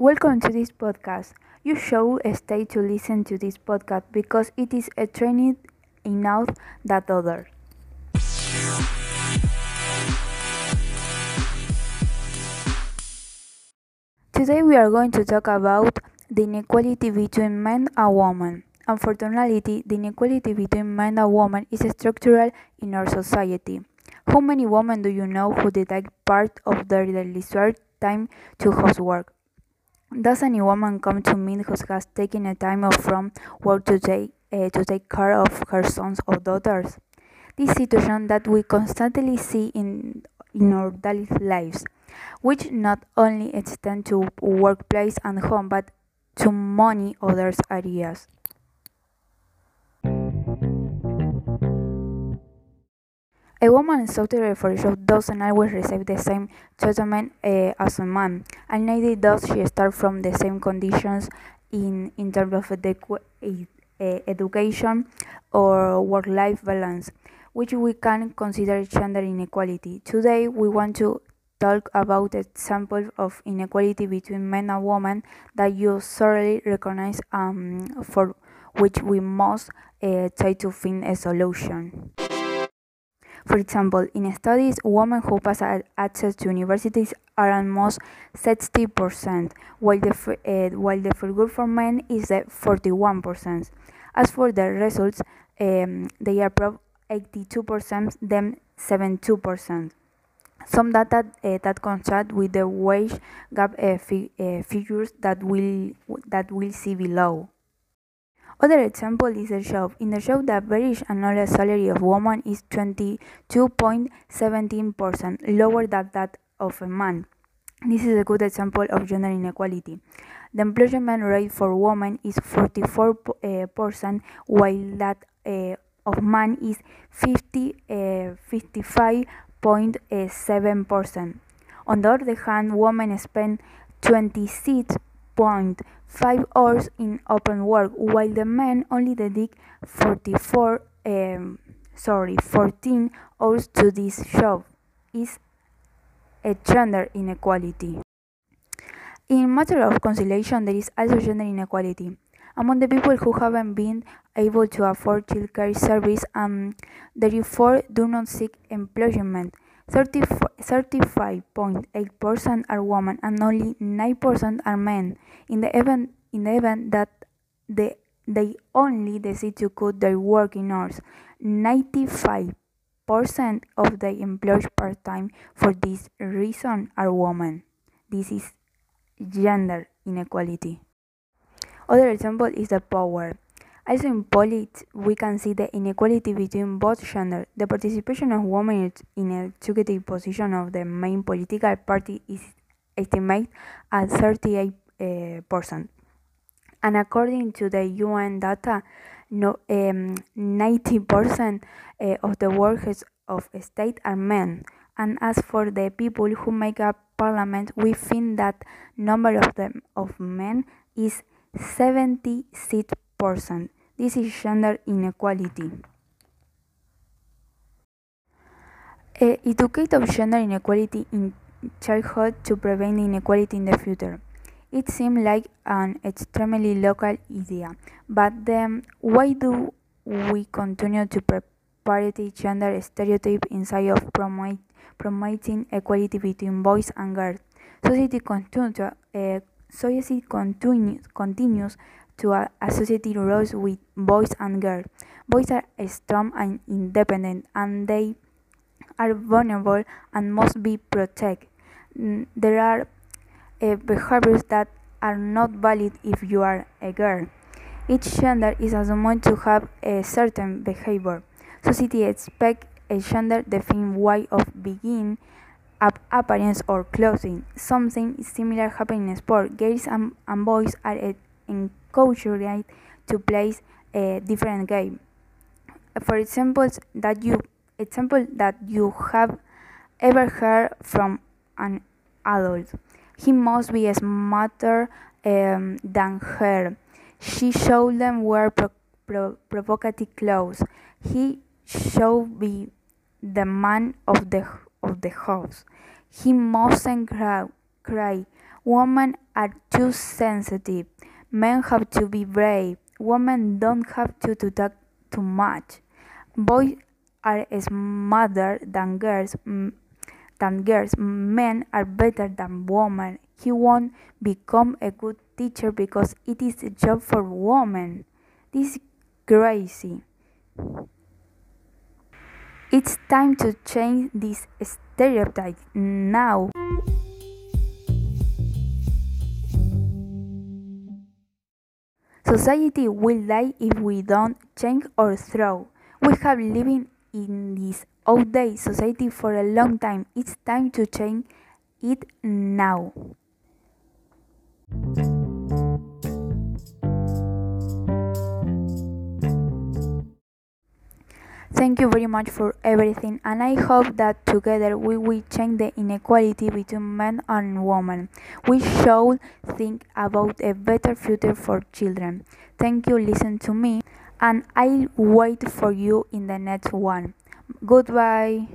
Welcome to this podcast. You should stay to listen to this podcast because it is a training enough that others. Today we are going to talk about the inequality between men and women. Unfortunately, the inequality between men and women is structural in our society. How many women do you know who dedicate part of their leisure time to housework? Does any woman come to me who has taken a time off from work to take, uh, to take care of her sons or daughters? This situation that we constantly see in, in our daily lives, which not only extend to workplace and home, but to many other areas. A woman suited for a job doesn't always receive the same treatment uh, as a man, and neither does she start from the same conditions in, in terms of edu education or work-life balance, which we can consider gender inequality. Today, we want to talk about examples of inequality between men and women that you thoroughly recognize um, for which we must uh, try to find a solution. For example, in studies, women who pass access to universities are almost 60%, while the, uh, while the figure for men is 41%. As for the results, um, they are 82%, then 72%. Some data uh, that contrast with the wage gap uh, fi figures that we'll, that we'll see below. Other example is the job. In the job, the average annual salary of woman is 22.17%, lower than that of a man. This is a good example of gender inequality. The employment rate for women is 44%, while that uh, of man is 50, uh, 55.7%. On the other hand, women spend 26 5 hours in open work, while the men only dedicate 44, um, sorry, 14 hours to this job. Is a gender inequality. In matter of conciliation, there is also gender inequality. Among the people who haven't been able to afford childcare service and therefore do not seek employment, 35.8% are women and only 9% are men. In the event, in the event that the, they only decide to cut their working hours, 95% of the employed part-time for this reason are women. This is gender inequality. Other example is the power. Also in politics, we can see the inequality between both genders. The participation of women in executive position of the main political party is estimated at 38%. Uh, and according to the UN data, no, um, 90% uh, of the workers of state are men. And as for the people who make up parliament, we think that number of them of men is 76%. This is gender inequality. Uh, educate of gender inequality in childhood to prevent inequality in the future. It seems like an extremely local idea, but then why do we continue to perpetuate gender stereotype inside of promote, promoting equality between boys and girls? Society, continue to, uh, society continues, continues to associate roles with boys and girls. Boys are strong and independent, and they are vulnerable and must be protected. There are uh, behaviors that are not valid if you are a girl. Each gender is assumed to have a certain behavior. Society expects a gender defined way of being, appearance or clothing. Something similar happens in sport. Girls and, and boys are encouraged to play a different game. For example, that you example that you have ever heard from an adult. He must be smarter um, than her. She should them wear pro pro provocative clothes. He should be the man of the of the house. He mustn't cry. cry. Women are too sensitive. Men have to be brave. Women don't have to, to talk too much. Boys are smarter than girls. Than girls. Men are better than women. He won't become a good teacher because it is a job for women. This is crazy. It's time to change this stereotype now. Society will die if we don't change or throw. We have living in this outdated society for a long time. It's time to change it now. Thank you very much for everything, and I hope that together we will change the inequality between men and women. We should think about a better future for children. Thank you, listen to me, and I'll wait for you in the next one. Goodbye.